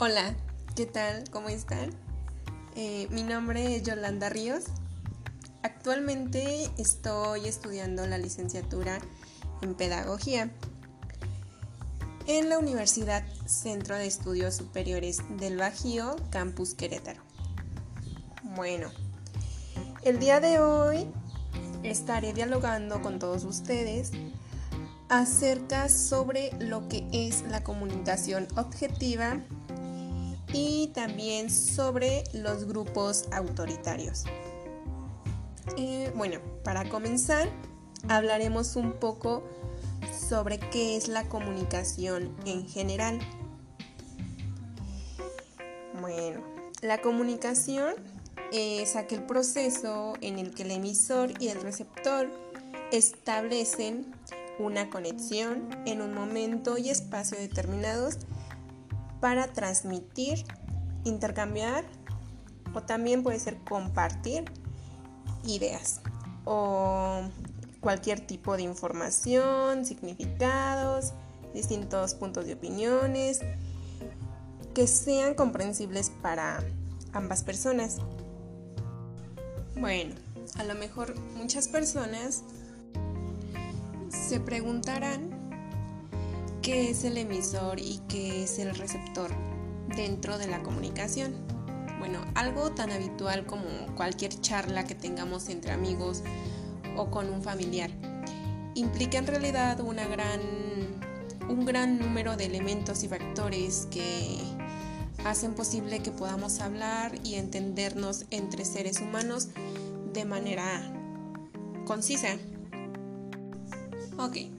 Hola, ¿qué tal? ¿Cómo están? Eh, mi nombre es Yolanda Ríos. Actualmente estoy estudiando la licenciatura en Pedagogía en la Universidad Centro de Estudios Superiores del Bajío, Campus Querétaro. Bueno, el día de hoy estaré dialogando con todos ustedes acerca sobre lo que es la comunicación objetiva y también sobre los grupos autoritarios. Eh, bueno, para comenzar, hablaremos un poco sobre qué es la comunicación en general. Bueno, la comunicación es aquel proceso en el que el emisor y el receptor establecen una conexión en un momento y espacio determinados para transmitir, intercambiar o también puede ser compartir ideas o cualquier tipo de información, significados, distintos puntos de opiniones que sean comprensibles para ambas personas. Bueno, a lo mejor muchas personas se preguntarán qué es el emisor y qué es el receptor dentro de la comunicación. Bueno, algo tan habitual como cualquier charla que tengamos entre amigos o con un familiar. Implica en realidad una gran, un gran número de elementos y factores que hacen posible que podamos hablar y entendernos entre seres humanos de manera concisa. Ok,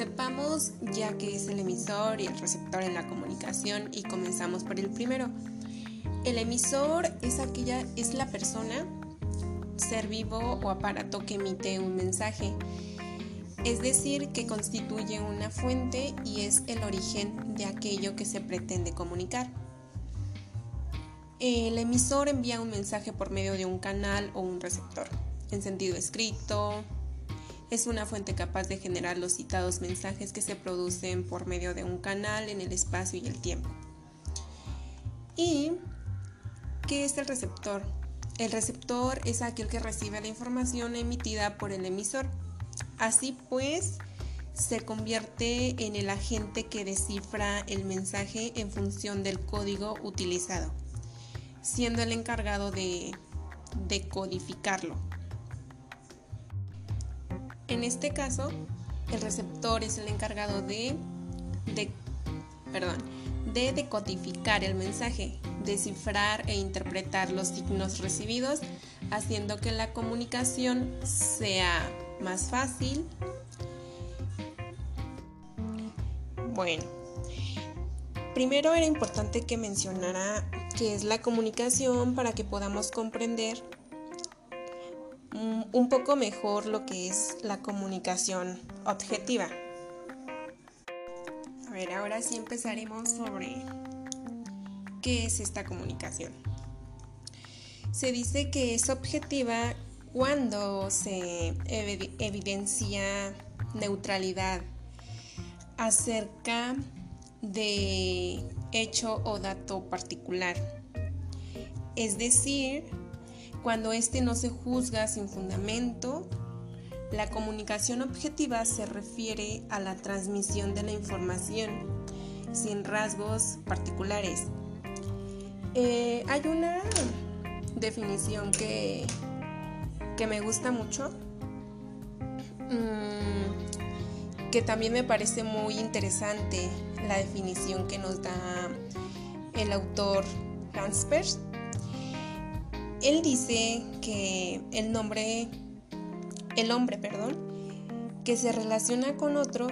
sepamos ya que es el emisor y el receptor en la comunicación y comenzamos por el primero. El emisor es aquella es la persona, ser vivo o aparato que emite un mensaje. Es decir, que constituye una fuente y es el origen de aquello que se pretende comunicar. El emisor envía un mensaje por medio de un canal o un receptor, en sentido escrito. Es una fuente capaz de generar los citados mensajes que se producen por medio de un canal en el espacio y el tiempo. ¿Y qué es el receptor? El receptor es aquel que recibe la información emitida por el emisor. Así pues, se convierte en el agente que descifra el mensaje en función del código utilizado siendo el encargado de, decodificarlo. En este caso, el receptor es el encargado de, de, perdón, de decodificar el mensaje, descifrar e interpretar los signos recibidos, haciendo que la comunicación sea más fácil. Bueno, primero era importante que mencionara que es la comunicación para que podamos comprender un poco mejor lo que es la comunicación objetiva. A ver, ahora sí empezaremos sobre qué es esta comunicación. Se dice que es objetiva cuando se evidencia neutralidad acerca de hecho o dato particular. Es decir, cuando éste no se juzga sin fundamento, la comunicación objetiva se refiere a la transmisión de la información sin rasgos particulares. Eh, hay una definición que, que me gusta mucho, mm, que también me parece muy interesante la definición que nos da el autor Hans Peirce. Él dice que el nombre, el hombre, perdón, que se relaciona con otro,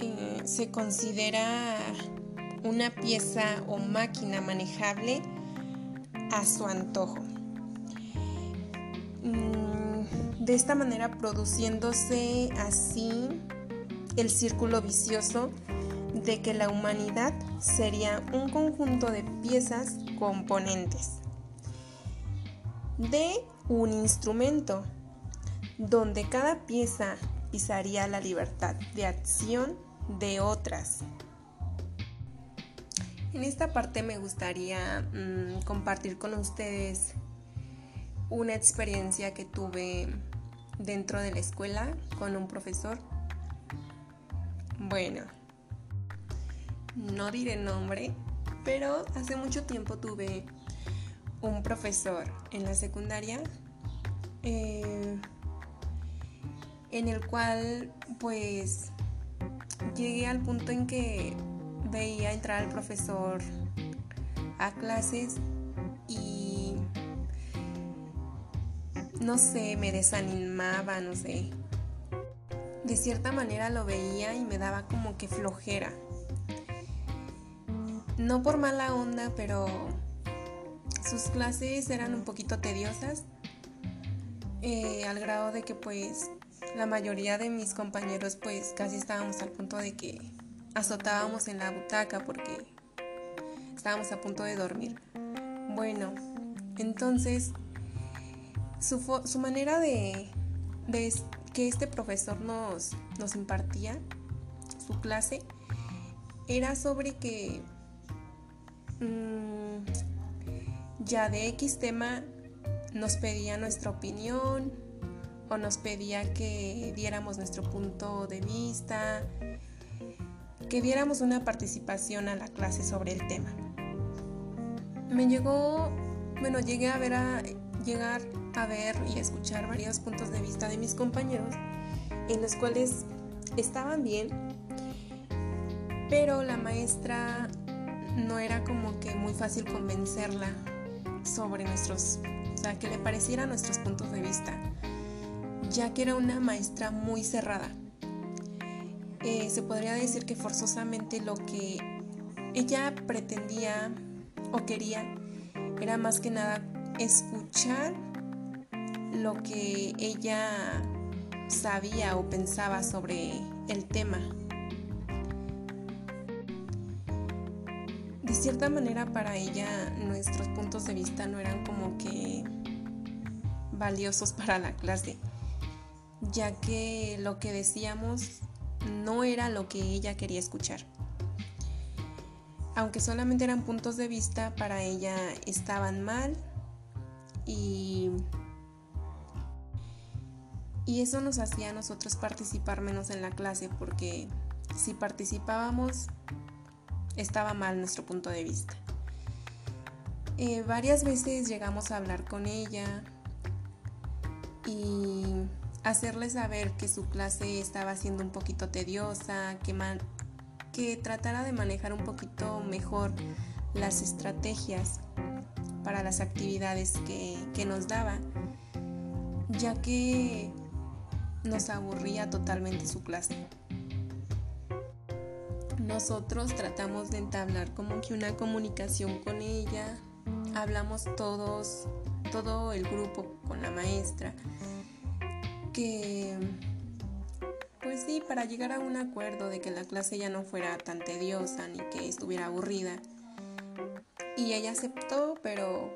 eh, se considera una pieza o máquina manejable a su antojo. Mm, de esta manera produciéndose así el círculo vicioso de que la humanidad sería un conjunto de piezas componentes de un instrumento donde cada pieza pisaría la libertad de acción de otras. En esta parte me gustaría mm, compartir con ustedes una experiencia que tuve dentro de la escuela con un profesor. Bueno, no diré nombre, pero hace mucho tiempo tuve un profesor en la secundaria eh, en el cual pues llegué al punto en que veía entrar al profesor a clases y no sé, me desanimaba, no sé. De cierta manera lo veía y me daba como que flojera. No por mala onda, pero sus clases eran un poquito tediosas, eh, al grado de que pues la mayoría de mis compañeros pues casi estábamos al punto de que azotábamos en la butaca porque estábamos a punto de dormir. Bueno, entonces su, su manera de, de, que este profesor nos, nos impartía, su clase, era sobre que mmm, ya de X tema nos pedía nuestra opinión o nos pedía que diéramos nuestro punto de vista, que diéramos una participación a la clase sobre el tema. Me llegó, bueno, llegué a ver a llegar a ver y a escuchar varios puntos de vista de mis compañeros en los cuales estaban bien, pero la maestra no era como que muy fácil convencerla sobre nuestros, o sea, que le pareciera nuestros puntos de vista, ya que era una maestra muy cerrada. Eh, se podría decir que forzosamente lo que ella pretendía o quería era más que nada escuchar lo que ella sabía o pensaba sobre el tema. Cierta manera para ella nuestros puntos de vista no eran como que valiosos para la clase, ya que lo que decíamos no era lo que ella quería escuchar. Aunque solamente eran puntos de vista, para ella estaban mal y, y eso nos hacía a nosotros participar menos en la clase porque si participábamos estaba mal nuestro punto de vista. Eh, varias veces llegamos a hablar con ella y hacerle saber que su clase estaba siendo un poquito tediosa, que, que tratara de manejar un poquito mejor las estrategias para las actividades que, que nos daba, ya que nos aburría totalmente su clase. Nosotros tratamos de entablar como que una comunicación con ella, hablamos todos, todo el grupo con la maestra que, pues sí, para llegar a un acuerdo de que la clase ya no fuera tan tediosa ni que estuviera aburrida. Y ella aceptó, pero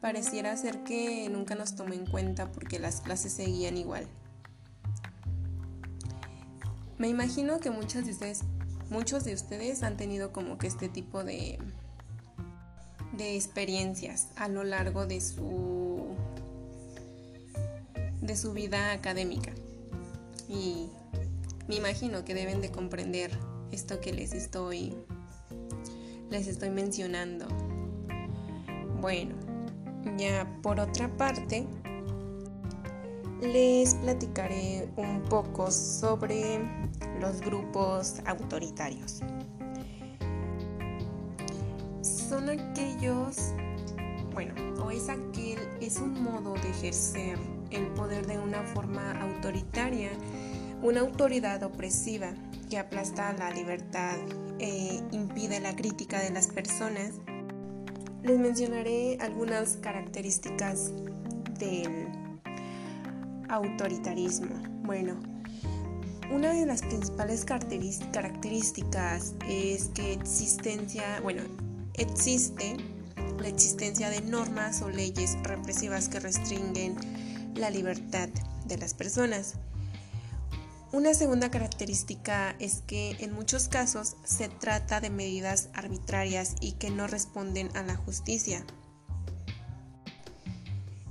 pareciera ser que nunca nos tomó en cuenta porque las clases seguían igual. Me imagino que muchas de ustedes, muchos de ustedes han tenido como que este tipo de, de experiencias a lo largo de su de su vida académica. Y me imagino que deben de comprender esto que les estoy les estoy mencionando. Bueno, ya por otra parte les platicaré un poco sobre los grupos autoritarios. Son aquellos, bueno, o es aquel, es un modo de ejercer el poder de una forma autoritaria, una autoridad opresiva que aplasta la libertad e impide la crítica de las personas. Les mencionaré algunas características del autoritarismo. Bueno, una de las principales características es que existencia, bueno, existe la existencia de normas o leyes represivas que restringen la libertad de las personas. Una segunda característica es que en muchos casos se trata de medidas arbitrarias y que no responden a la justicia.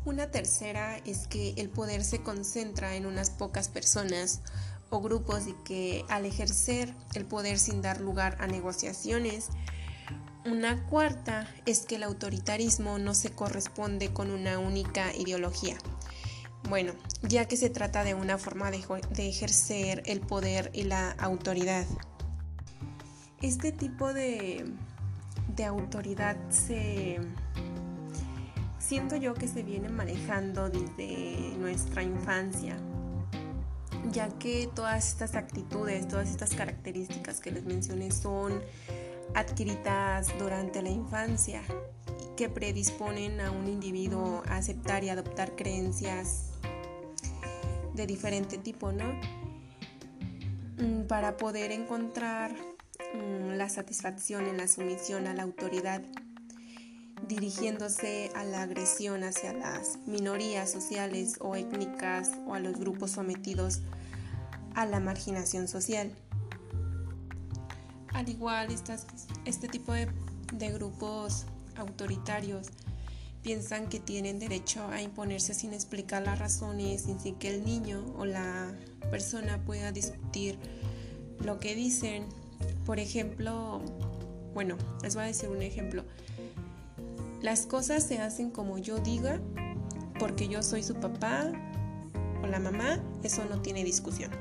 Una tercera es que el poder se concentra en unas pocas personas o grupos y que al ejercer el poder sin dar lugar a negociaciones, una cuarta es que el autoritarismo no se corresponde con una única ideología, bueno, ya que se trata de una forma de, ejercer el poder y la autoridad. Este tipo de, autoridad se siento yo que se viene manejando desde nuestra infancia, ya que todas estas actitudes, todas estas características que les mencioné son adquiridas durante la infancia que predisponen a un individuo a aceptar y adoptar creencias de diferente tipo, ¿no? Mm, para poder encontrar mm, la satisfacción en la sumisión a la autoridad, dirigiéndose a la agresión hacia las minorías sociales o étnicas o a los grupos sometidos a la marginación social. Al igual, este tipo de, de grupos autoritarios piensan que tienen derecho a imponerse sin explicar las razones, sin que el niño o la persona pueda discutir lo que dicen. Por ejemplo, bueno, les voy a decir un ejemplo. Las cosas se hacen como yo diga, porque yo soy su papá o la mamá, eso no tiene discusión.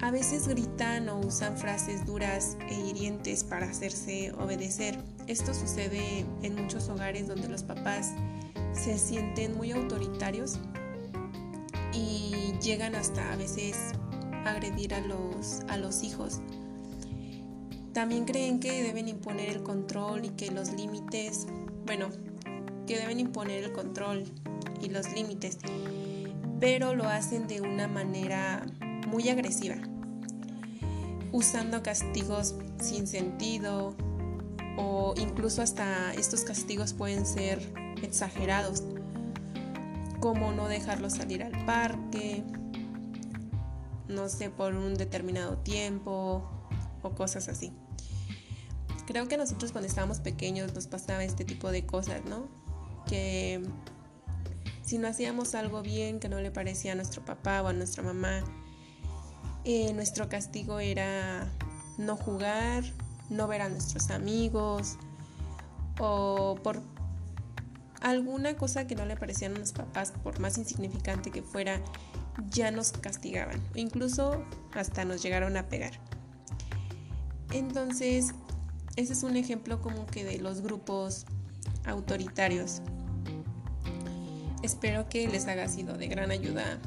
A veces gritan o usan frases duras e hirientes para hacerse obedecer. Esto sucede en muchos hogares donde los papás se sienten muy autoritarios y llegan hasta a veces agredir a los, a los hijos. También creen que deben imponer el control y que los límites, bueno, que deben imponer el control y los límites, pero lo hacen de una manera muy agresiva usando castigos sin sentido o incluso hasta estos castigos pueden ser exagerados, como no dejarlos salir al parque, no sé, por un determinado tiempo o cosas así. Creo que nosotros cuando estábamos pequeños nos pasaba este tipo de cosas, ¿no? Que si no hacíamos algo bien que no le parecía a nuestro papá o a nuestra mamá, eh, nuestro castigo era no jugar, no ver a nuestros amigos o por alguna cosa que no le parecían a los papás, por más insignificante que fuera, ya nos castigaban. Incluso hasta nos llegaron a pegar. Entonces, ese es un ejemplo como que de los grupos autoritarios. Espero que les haya sido de gran ayuda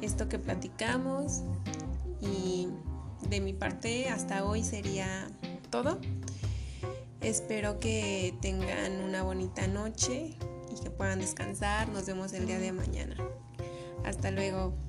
esto que platicamos y de mi parte hasta hoy sería todo. Espero que tengan una bonita noche y que puedan descansar. Nos vemos el día de mañana. Hasta luego.